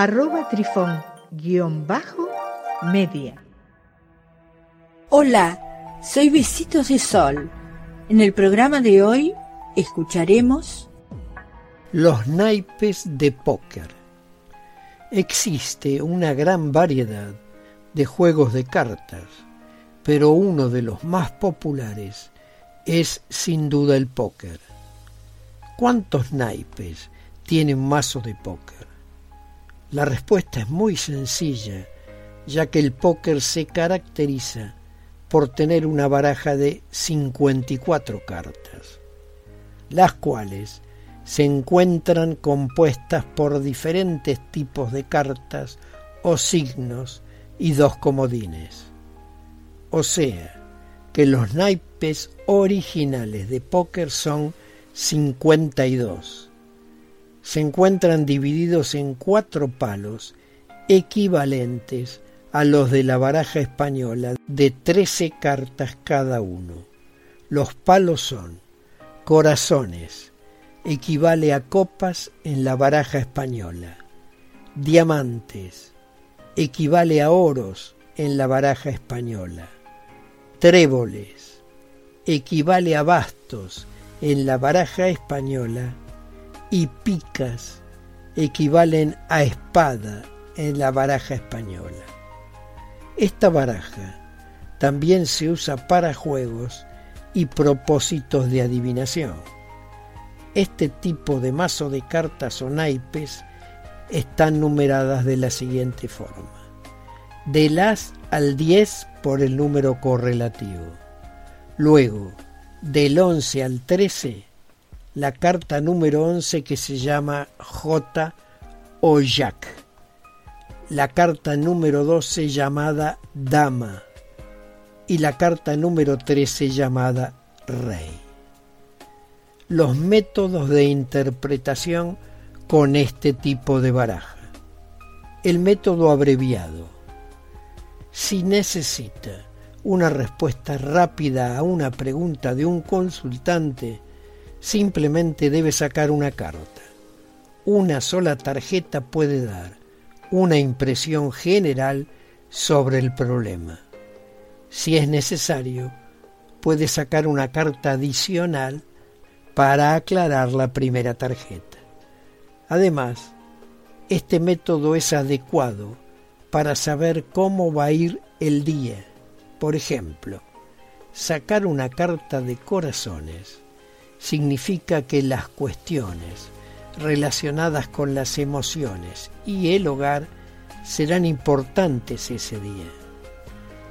arroba trifón-media. Hola, soy Besitos de Sol. En el programa de hoy escucharemos los naipes de póker. Existe una gran variedad de juegos de cartas, pero uno de los más populares es sin duda el póker. ¿Cuántos naipes tiene un mazo de póker? La respuesta es muy sencilla, ya que el póker se caracteriza por tener una baraja de 54 cartas, las cuales se encuentran compuestas por diferentes tipos de cartas o signos y dos comodines. O sea, que los naipes originales de póker son 52. Se encuentran divididos en cuatro palos equivalentes a los de la baraja española de 13 cartas cada uno. Los palos son corazones, equivale a copas en la baraja española, diamantes, equivale a oros en la baraja española. Tréboles equivale a bastos en la baraja española y picas equivalen a espada en la baraja española. Esta baraja también se usa para juegos y propósitos de adivinación. Este tipo de mazo de cartas o naipes están numeradas de la siguiente forma. Del as al 10 por el número correlativo. Luego, del 11 al 13, la carta número 11 que se llama J o Jack. La carta número 12 llamada Dama. Y la carta número 13 llamada Rey. Los métodos de interpretación con este tipo de baraja. El método abreviado. Si necesita una respuesta rápida a una pregunta de un consultante, simplemente debe sacar una carta. Una sola tarjeta puede dar una impresión general sobre el problema. Si es necesario, puede sacar una carta adicional para aclarar la primera tarjeta. Además, este método es adecuado para saber cómo va a ir el día. Por ejemplo, sacar una carta de corazones significa que las cuestiones relacionadas con las emociones y el hogar serán importantes ese día.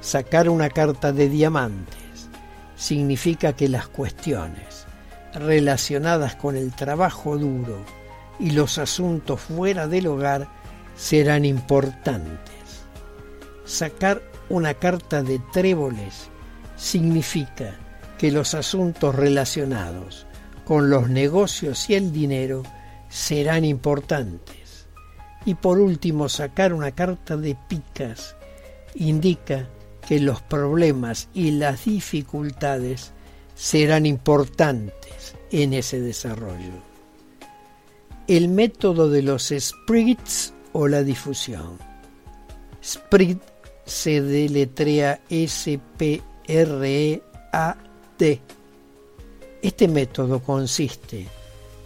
Sacar una carta de diamantes significa que las cuestiones relacionadas con el trabajo duro, y los asuntos fuera del hogar serán importantes. Sacar una carta de tréboles significa que los asuntos relacionados con los negocios y el dinero serán importantes. Y por último, sacar una carta de picas indica que los problemas y las dificultades serán importantes en ese desarrollo el método de los sprigs o la difusión. Sprit se deletrea S-P-R-E-A-T. Este método consiste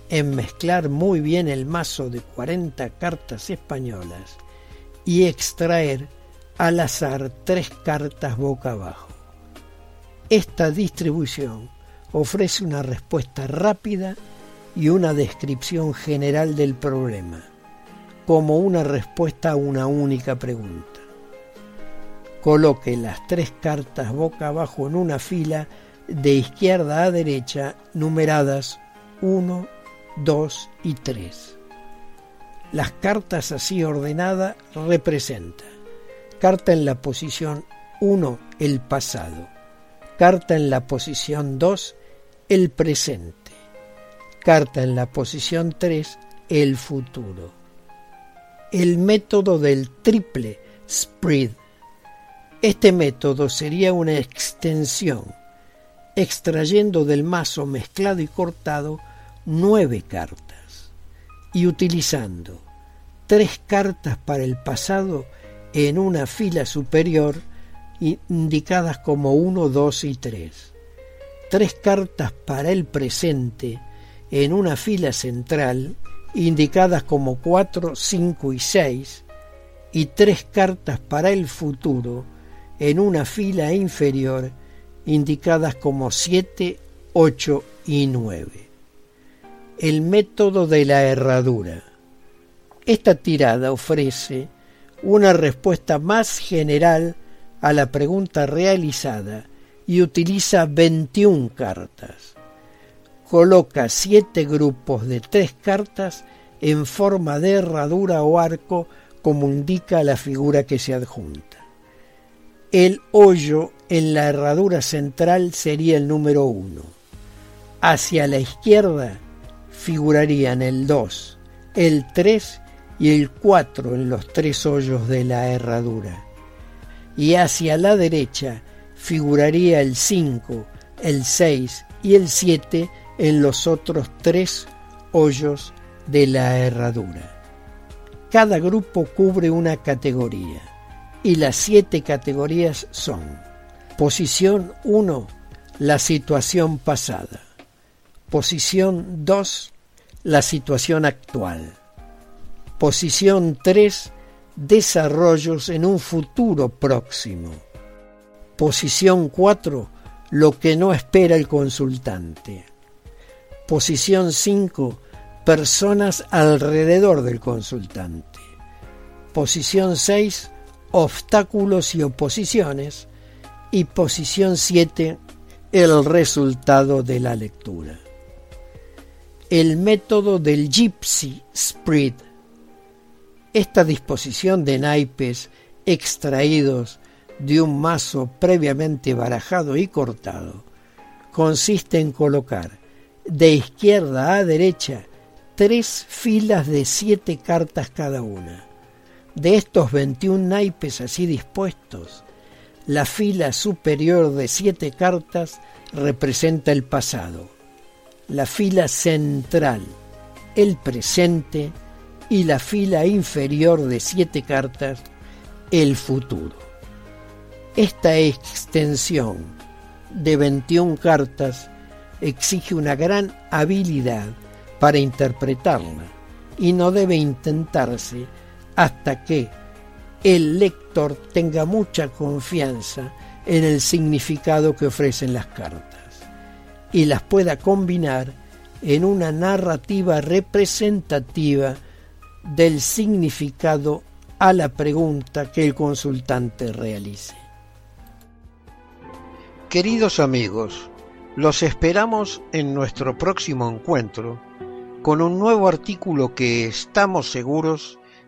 en mezclar muy bien el mazo de 40 cartas españolas y extraer al azar tres cartas boca abajo. Esta distribución ofrece una respuesta rápida y una descripción general del problema, como una respuesta a una única pregunta. Coloque las tres cartas boca abajo en una fila de izquierda a derecha numeradas 1, 2 y 3. Las cartas así ordenadas representa carta en la posición 1, el pasado, carta en la posición 2, el presente, carta en la posición 3, el futuro. El método del triple spread. Este método sería una extensión, extrayendo del mazo mezclado y cortado nueve cartas y utilizando tres cartas para el pasado en una fila superior indicadas como 1, 2 y 3. Tres cartas para el presente en una fila central indicadas como 4, 5 y 6 y tres cartas para el futuro en una fila inferior indicadas como 7, 8 y 9. El método de la herradura. Esta tirada ofrece una respuesta más general a la pregunta realizada y utiliza 21 cartas. Coloca siete grupos de tres cartas en forma de herradura o arco como indica la figura que se adjunta. El hoyo en la herradura central sería el número 1. Hacia la izquierda figurarían el 2, el 3 y el 4 en los tres hoyos de la herradura. Y hacia la derecha figuraría el 5, el 6 y el 7 en los otros tres hoyos de la herradura. Cada grupo cubre una categoría y las siete categorías son posición 1, la situación pasada, posición 2, la situación actual, Posición 3. Desarrollos en un futuro próximo. Posición 4. Lo que no espera el consultante. Posición 5. Personas alrededor del consultante. Posición 6. Obstáculos y oposiciones. Y posición 7. El resultado de la lectura. El método del Gypsy Spread esta disposición de naipes extraídos de un mazo previamente barajado y cortado consiste en colocar de izquierda a derecha tres filas de siete cartas cada una. De estos 21 naipes así dispuestos, la fila superior de siete cartas representa el pasado, la fila central, el presente y la fila inferior de siete cartas, el futuro. Esta extensión de 21 cartas exige una gran habilidad para interpretarla y no debe intentarse hasta que el lector tenga mucha confianza en el significado que ofrecen las cartas y las pueda combinar en una narrativa representativa del significado a la pregunta que el consultante realice. Queridos amigos, los esperamos en nuestro próximo encuentro con un nuevo artículo que estamos seguros